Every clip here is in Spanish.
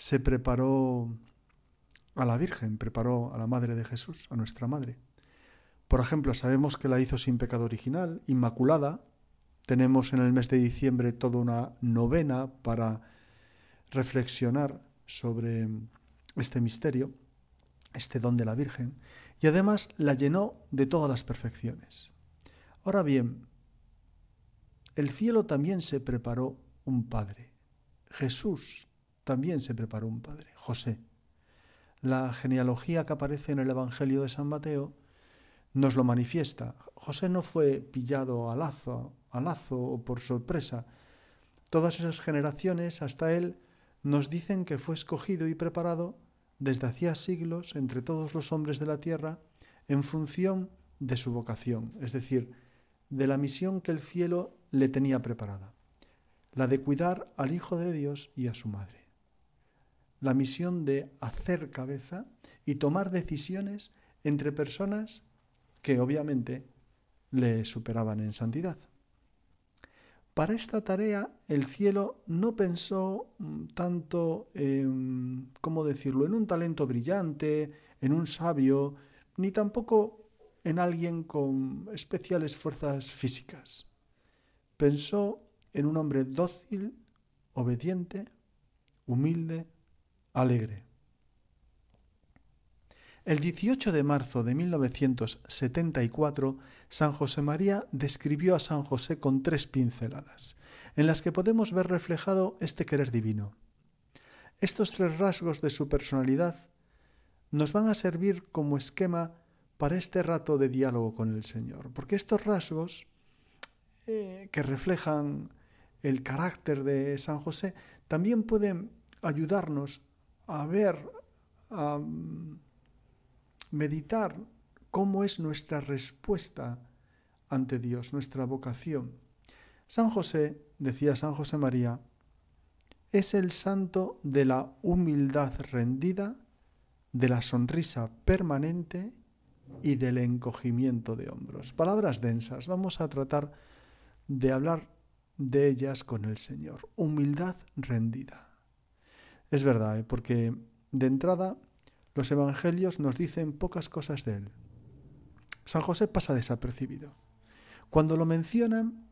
se preparó a la Virgen, preparó a la Madre de Jesús, a nuestra Madre. Por ejemplo, sabemos que la hizo sin pecado original, inmaculada. Tenemos en el mes de diciembre toda una novena para reflexionar sobre este misterio, este don de la Virgen, y además la llenó de todas las perfecciones. Ahora bien, el cielo también se preparó un Padre. Jesús también se preparó un padre, José. La genealogía que aparece en el Evangelio de San Mateo nos lo manifiesta. José no fue pillado a lazo, a lazo o por sorpresa. Todas esas generaciones hasta él nos dicen que fue escogido y preparado desde hacía siglos entre todos los hombres de la tierra en función de su vocación, es decir, de la misión que el cielo le tenía preparada, la de cuidar al Hijo de Dios y a su madre la misión de hacer cabeza y tomar decisiones entre personas que obviamente le superaban en santidad. Para esta tarea el cielo no pensó mm, tanto, en, ¿cómo decirlo?, en un talento brillante, en un sabio, ni tampoco en alguien con especiales fuerzas físicas. Pensó en un hombre dócil, obediente, humilde, alegre. El 18 de marzo de 1974, San José María describió a San José con tres pinceladas, en las que podemos ver reflejado este querer divino. Estos tres rasgos de su personalidad nos van a servir como esquema para este rato de diálogo con el Señor, porque estos rasgos eh, que reflejan el carácter de San José también pueden ayudarnos a ver, a meditar cómo es nuestra respuesta ante Dios, nuestra vocación. San José, decía San José María, es el santo de la humildad rendida, de la sonrisa permanente y del encogimiento de hombros. Palabras densas, vamos a tratar de hablar de ellas con el Señor. Humildad rendida. Es verdad, ¿eh? porque de entrada los evangelios nos dicen pocas cosas de él. San José pasa desapercibido. Cuando lo mencionan,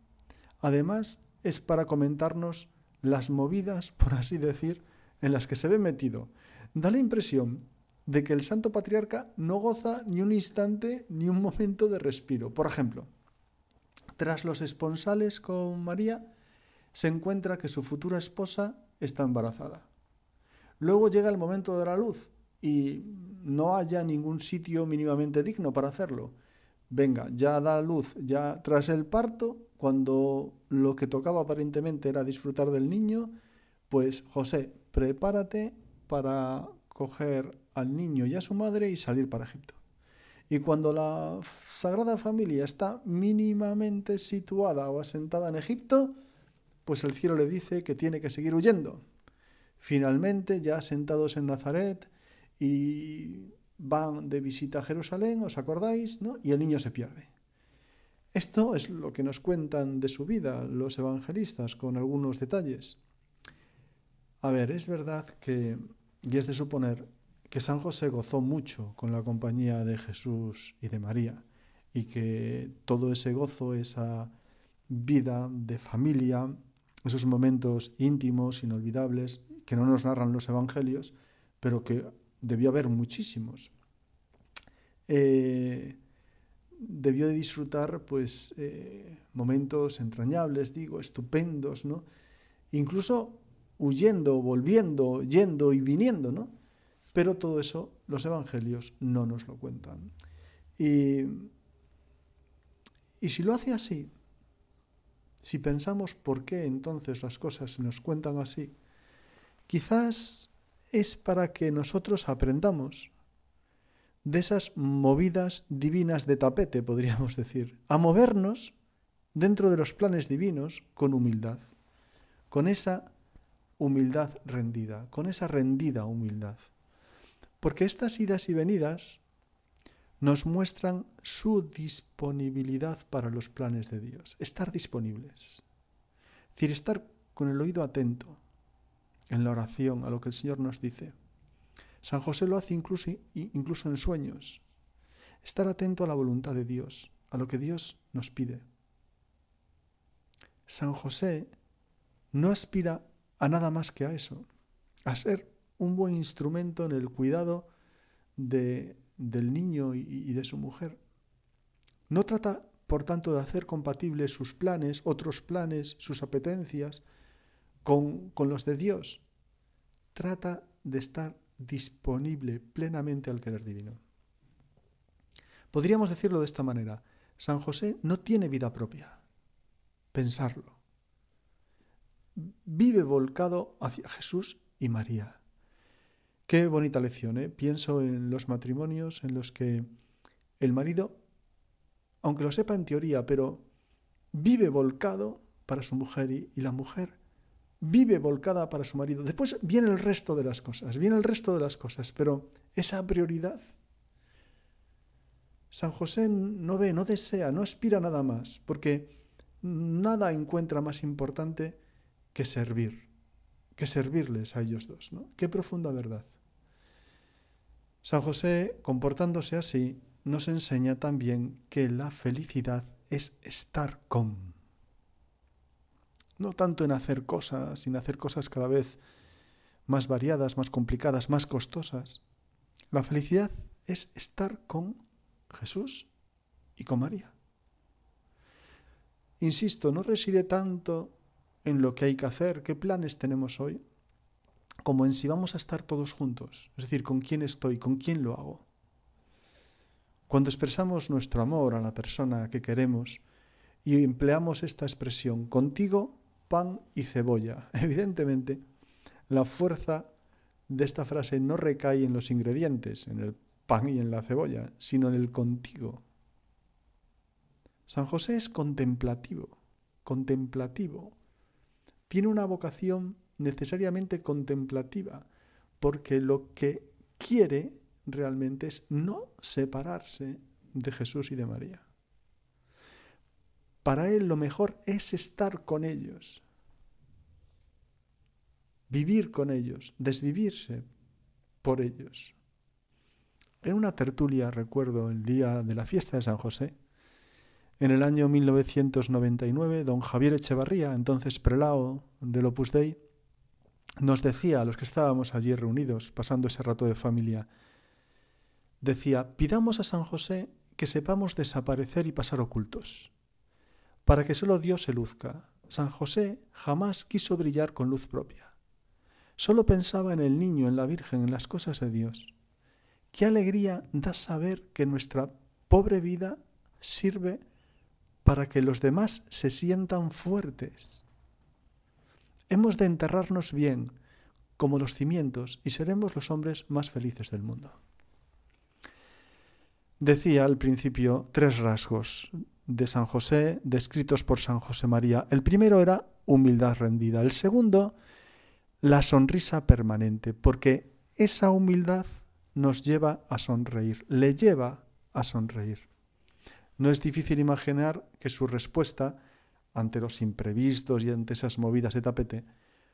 además, es para comentarnos las movidas, por así decir, en las que se ve metido. Da la impresión de que el santo patriarca no goza ni un instante ni un momento de respiro. Por ejemplo, tras los esponsales con María, se encuentra que su futura esposa está embarazada. Luego llega el momento de la luz y no haya ningún sitio mínimamente digno para hacerlo. Venga, ya da luz, ya tras el parto, cuando lo que tocaba aparentemente era disfrutar del niño, pues José, prepárate para coger al niño y a su madre y salir para Egipto. Y cuando la Sagrada Familia está mínimamente situada o asentada en Egipto, pues el cielo le dice que tiene que seguir huyendo, Finalmente, ya sentados en Nazaret y van de visita a Jerusalén, ¿os acordáis? ¿no? Y el niño se pierde. Esto es lo que nos cuentan de su vida los evangelistas con algunos detalles. A ver, es verdad que, y es de suponer, que San José gozó mucho con la compañía de Jesús y de María, y que todo ese gozo, esa vida de familia, esos momentos íntimos, inolvidables, que no nos narran los evangelios, pero que debió haber muchísimos. Eh, debió de disfrutar pues eh, momentos entrañables, digo, estupendos, ¿no? Incluso huyendo, volviendo, yendo y viniendo, ¿no? Pero todo eso los evangelios no nos lo cuentan. Y, y si lo hace así, si pensamos por qué entonces las cosas se nos cuentan así, Quizás es para que nosotros aprendamos de esas movidas divinas de tapete, podríamos decir, a movernos dentro de los planes divinos con humildad, con esa humildad rendida, con esa rendida humildad. Porque estas idas y venidas nos muestran su disponibilidad para los planes de Dios, estar disponibles. Es decir, estar con el oído atento en la oración a lo que el Señor nos dice. San José lo hace incluso, incluso en sueños. Estar atento a la voluntad de Dios, a lo que Dios nos pide. San José no aspira a nada más que a eso, a ser un buen instrumento en el cuidado de, del niño y, de su mujer. No trata, por tanto, de hacer compatibles sus planes, otros planes, sus apetencias, con, con los de Dios. Trata de estar disponible plenamente al querer divino. Podríamos decirlo de esta manera. San José no tiene vida propia. Pensarlo vive volcado hacia Jesús y María. Qué bonita lección, ¿eh? Pienso en los matrimonios en los que el marido, aunque lo sepa en teoría, pero vive volcado para su mujer y, y la mujer vive volcada para su marido. Después viene el resto de las cosas, viene el resto de las cosas, pero esa prioridad. San José no ve, no desea, no aspira nada más, porque nada encuentra más importante que servir, que servirles a ellos dos. ¿no? Qué profunda verdad. San José, comportándose así, nos enseña también que la felicidad es estar con. No tanto en hacer cosas, sin hacer cosas cada vez más variadas, más complicadas, más costosas. La felicidad es estar con Jesús y con María. Insisto, no reside tanto en lo que hay que hacer, qué planes tenemos hoy, como en si vamos a estar todos juntos, es decir, con quién estoy, con quién lo hago. Cuando expresamos nuestro amor a la persona que queremos y empleamos esta expresión, contigo, pan y cebolla, evidentemente, la fuerza de esta frase no recae en los ingredientes, en el pan y en la cebolla, sino en el contigo. San José es contemplativo, contemplativo tiene una vocación necesariamente contemplativa, porque lo que quiere realmente es no separarse de Jesús y de María. Para él lo mejor es estar con ellos, vivir con ellos, desvivirse por ellos. En una tertulia, recuerdo el día de la fiesta de San José, en el año 1999, don Javier Echevarría, entonces prelado del Opus Dei, nos decía a los que estábamos allí reunidos, pasando ese rato de familia, decía, pidamos a San José que sepamos desaparecer y pasar ocultos, para que solo Dios se luzca. San José jamás quiso brillar con luz propia. Solo pensaba en el niño, en la Virgen, en las cosas de Dios. Qué alegría da saber que nuestra pobre vida sirve para que los demás se sientan fuertes. Hemos de enterrarnos bien, como los cimientos, y seremos los hombres más felices del mundo. Decía al principio tres rasgos de San José descritos por San José María. El primero era humildad rendida. El segundo, la sonrisa permanente, porque esa humildad nos lleva a sonreír, le lleva a sonreír. No es difícil imaginar que su respuesta ante los imprevistos y ante esas movidas de tapete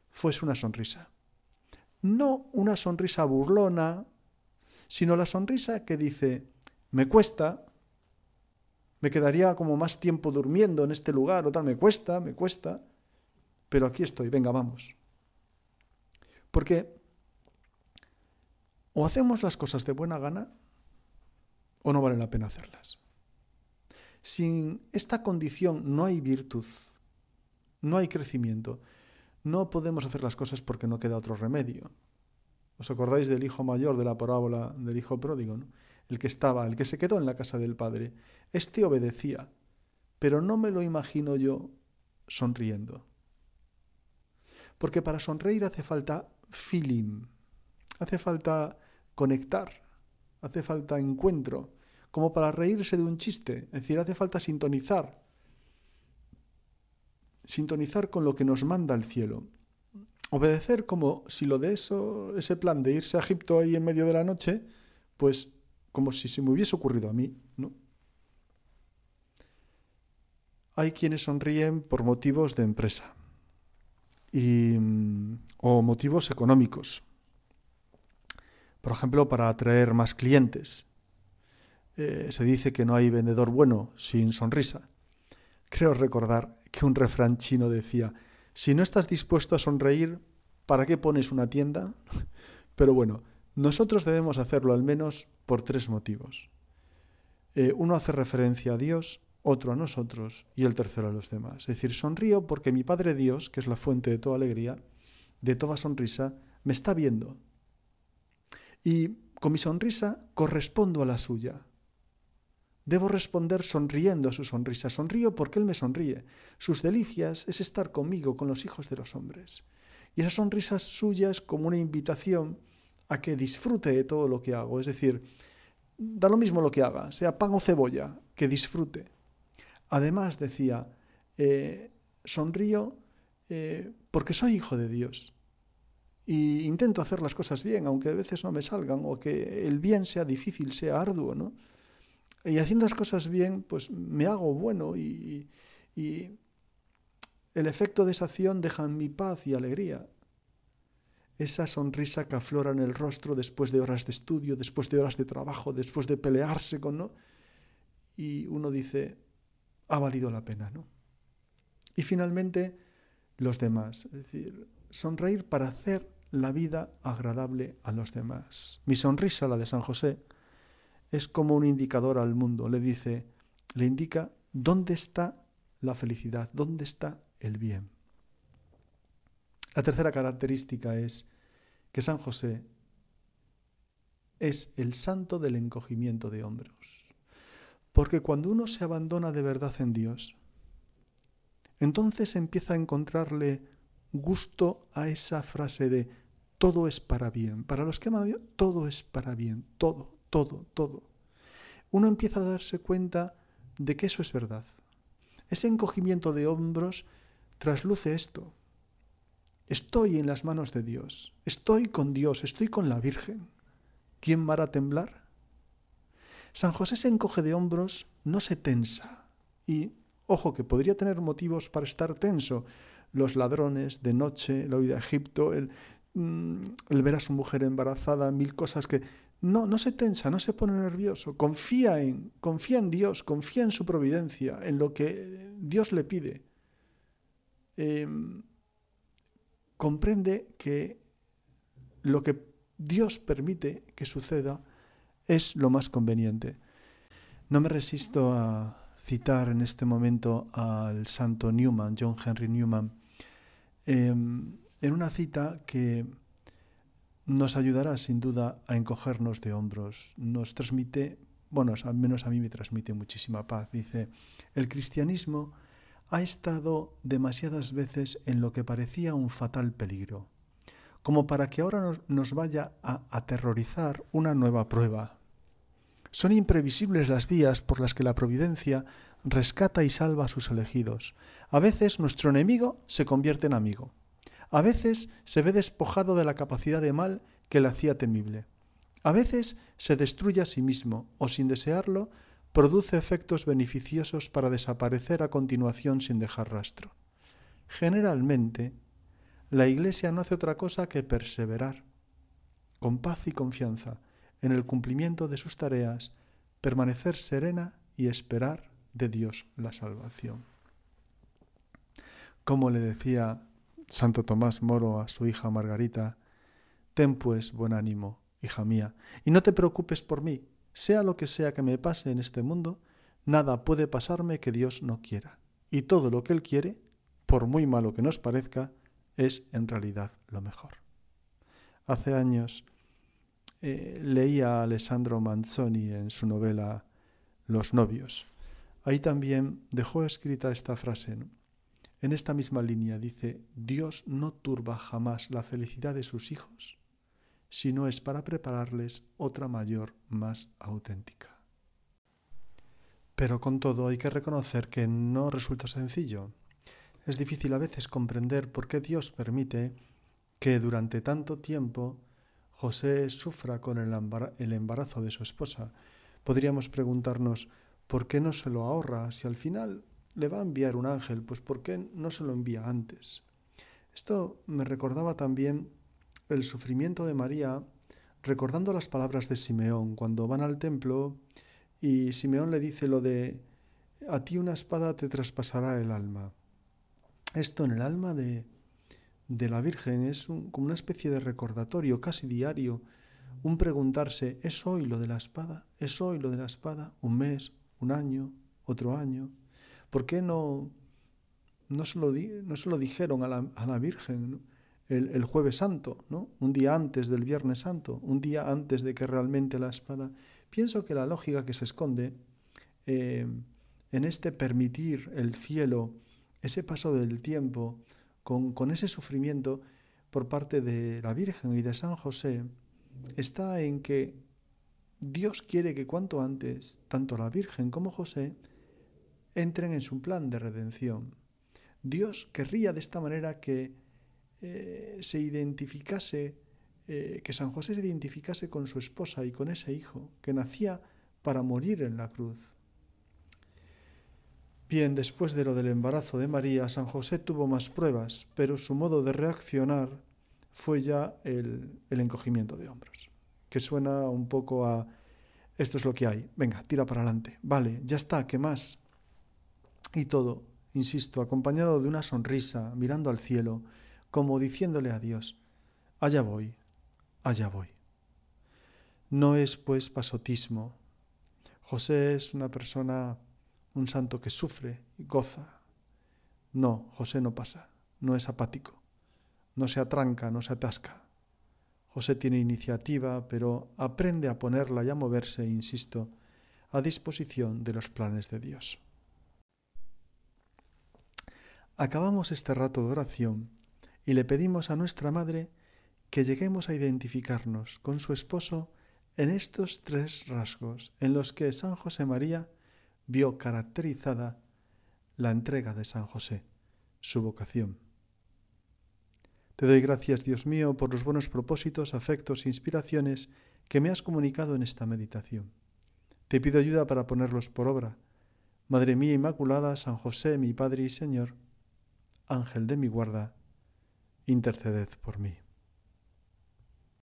fuese una sonrisa. No una sonrisa burlona, sino la sonrisa que dice, me cuesta, me quedaría como más tiempo durmiendo en este lugar o tal, me cuesta, me cuesta, pero aquí estoy, venga, vamos. Porque o hacemos las cosas de buena gana o no vale la pena hacerlas. Sin esta condición no hay virtud, no hay crecimiento. No podemos hacer las cosas porque no queda otro remedio. ¿Os acordáis del hijo mayor de la parábola del hijo pródigo? El que estaba, el que se quedó en la casa del padre. Este obedecía, pero no me lo imagino yo sonriendo. Porque para sonreír hace falta feeling, hace falta conectar, hace falta encuentro, como para reírse de un chiste, es decir, hace falta sintonizar, sintonizar con lo que nos manda el cielo. Obedecer como si lo de eso, ese plan de irse a Egipto ahí en medio de la noche, pues como si se me hubiese ocurrido a mí, ¿no? Hay quienes sonríen por motivos de empresa y, o motivos económicos. Por ejemplo, para atraer más clientes. Eh, se dice que no hay vendedor bueno sin sonrisa. Creo recordar que un refrán chino decía, si no estás dispuesto a sonreír, ¿para qué pones una tienda? Pero bueno, nosotros debemos hacerlo al menos por tres motivos. Eh, uno hace referencia a Dios, otro a nosotros y el tercero a los demás. Es decir, sonrío porque mi Padre Dios, que es la fuente de toda alegría, de toda sonrisa, me está viendo. Y con mi sonrisa correspondo a la suya. Debo responder sonriendo a su sonrisa. Sonrío porque Él me sonríe. Sus delicias es estar conmigo, con los hijos de los hombres. Y esa sonrisa suya como una invitación a que disfrute de todo lo que hago. Es decir, da lo mismo lo que haga, sea pan o cebolla, que disfrute. Además, decía, eh, sonrío eh, porque soy hijo de Dios. Y intento hacer las cosas bien, aunque a veces no me salgan, o que el bien sea difícil, sea arduo, ¿no? Y haciendo las cosas bien, pues me hago bueno y, y el efecto de esa acción deja en mi paz y alegría esa sonrisa que aflora en el rostro después de horas de estudio, después de horas de trabajo, después de pelearse con, ¿no? Y uno dice, ha valido la pena, ¿no? Y finalmente, los demás, es decir, sonreír para hacer la vida agradable a los demás. Mi sonrisa, la de San José, es como un indicador al mundo, le dice, le indica dónde está la felicidad, dónde está el bien. La tercera característica es que San José es el santo del encogimiento de hombros. Porque cuando uno se abandona de verdad en Dios, entonces empieza a encontrarle gusto a esa frase de todo es para bien. Para los que aman a Dios, todo es para bien, todo, todo, todo. Uno empieza a darse cuenta de que eso es verdad. Ese encogimiento de hombros trasluce esto, Estoy en las manos de Dios, estoy con Dios, estoy con la Virgen. ¿Quién va a temblar? San José se encoge de hombros, no se tensa. Y, ojo, que podría tener motivos para estar tenso. Los ladrones de noche, la huida a Egipto, el, mm, el ver a su mujer embarazada, mil cosas que... No, no se tensa, no se pone nervioso. Confía en, confía en Dios, confía en su providencia, en lo que Dios le pide. Eh, comprende que lo que Dios permite que suceda es lo más conveniente. No me resisto a citar en este momento al santo Newman, John Henry Newman, em, en una cita que nos ayudará sin duda a encogernos de hombros. Nos transmite, bueno, al menos a mí me transmite muchísima paz. Dice, el cristianismo ha estado demasiadas veces en lo que parecía un fatal peligro, como para que ahora nos, vaya a aterrorizar una nueva prueba. Son imprevisibles las vías por las que la providencia rescata y salva a sus elegidos. A veces nuestro enemigo se convierte en amigo. A veces se ve despojado de la capacidad de mal que le hacía temible. A veces se destruye a sí mismo o sin desearlo produce efectos beneficiosos para desaparecer a continuación sin dejar rastro. Generalmente, la Iglesia no hace otra cosa que perseverar, con paz y confianza, en el cumplimiento de sus tareas, permanecer serena y esperar de Dios la salvación. Como le decía Santo Tomás Moro a su hija Margarita, ten pues buen ánimo, hija mía, y no te preocupes por mí, sea lo que sea que me pase en este mundo, nada puede pasarme que Dios no quiera. Y todo lo que Él quiere, por muy malo que nos parezca, es en realidad lo mejor. Hace años eh, leía a Alessandro Manzoni en su novela Los novios. Ahí también dejó escrita esta frase. En esta misma línea dice, Dios no turba jamás la felicidad de sus hijos si no es para prepararles otra mayor, más auténtica. Pero con todo hay que reconocer que no resulta sencillo. Es difícil a veces comprender por qué Dios permite que durante tanto tiempo José sufra con el embarazo de su esposa. Podríamos preguntarnos, ¿por qué no se lo ahorra si al final le va a enviar un ángel? Pues ¿por qué no se lo envía antes? Esto me recordaba también el sufrimiento de María, recordando las palabras de Simeón cuando van al templo y Simeón le dice lo de a ti una espada te traspasará el alma. Esto en el alma de, de la Virgen es como una especie de recordatorio casi diario, un preguntarse, ¿es hoy lo de la espada? ¿Es hoy lo de la espada? ¿Un mes? ¿Un año? ¿Otro año? ¿Por qué no, no, se, lo no se lo dijeron a la, a la Virgen el, jueves santo, ¿no? un día antes del Viernes Santo, un día antes de que realmente la espada... Pienso que la lógica que se esconde eh, en este permitir el cielo, ese paso del tiempo, con, con ese sufrimiento por parte de la Virgen y de San José, está en que Dios quiere que cuanto antes, tanto la Virgen como José, entren en su plan de redención. Dios querría de esta manera que eh, se identificase, eh, que San José se identificase con su esposa y con ese hijo que nacía para morir en la cruz. Bien, después de lo del embarazo de María, San José tuvo más pruebas, pero su modo de reaccionar fue ya el, el encogimiento de hombros, que suena un poco a esto es lo que hay, venga, tira para adelante, vale, ya está, ¿qué más? Y todo, insisto, acompañado de una sonrisa, mirando al cielo, como diciéndole a Dios, allá voy, allá voy. No es pues pasotismo. José es una persona, un santo que sufre y goza. No, José no pasa, no es apático, no se atranca, no se atasca. José tiene iniciativa, pero aprende a ponerla y a moverse, insisto, a disposición de los planes de Dios. Acabamos este rato de oración y le pedimos a nuestra Madre que lleguemos a identificarnos con su esposo en estos tres rasgos en los que San José María vio caracterizada la entrega de San José, su vocación. Te doy gracias, Dios mío, por los buenos propósitos, afectos e inspiraciones que me has comunicado en esta meditación. Te pido ayuda para ponerlos por obra. Madre mía Inmaculada, San José, mi Padre y Señor, Ángel de mi guarda, interceded por mí.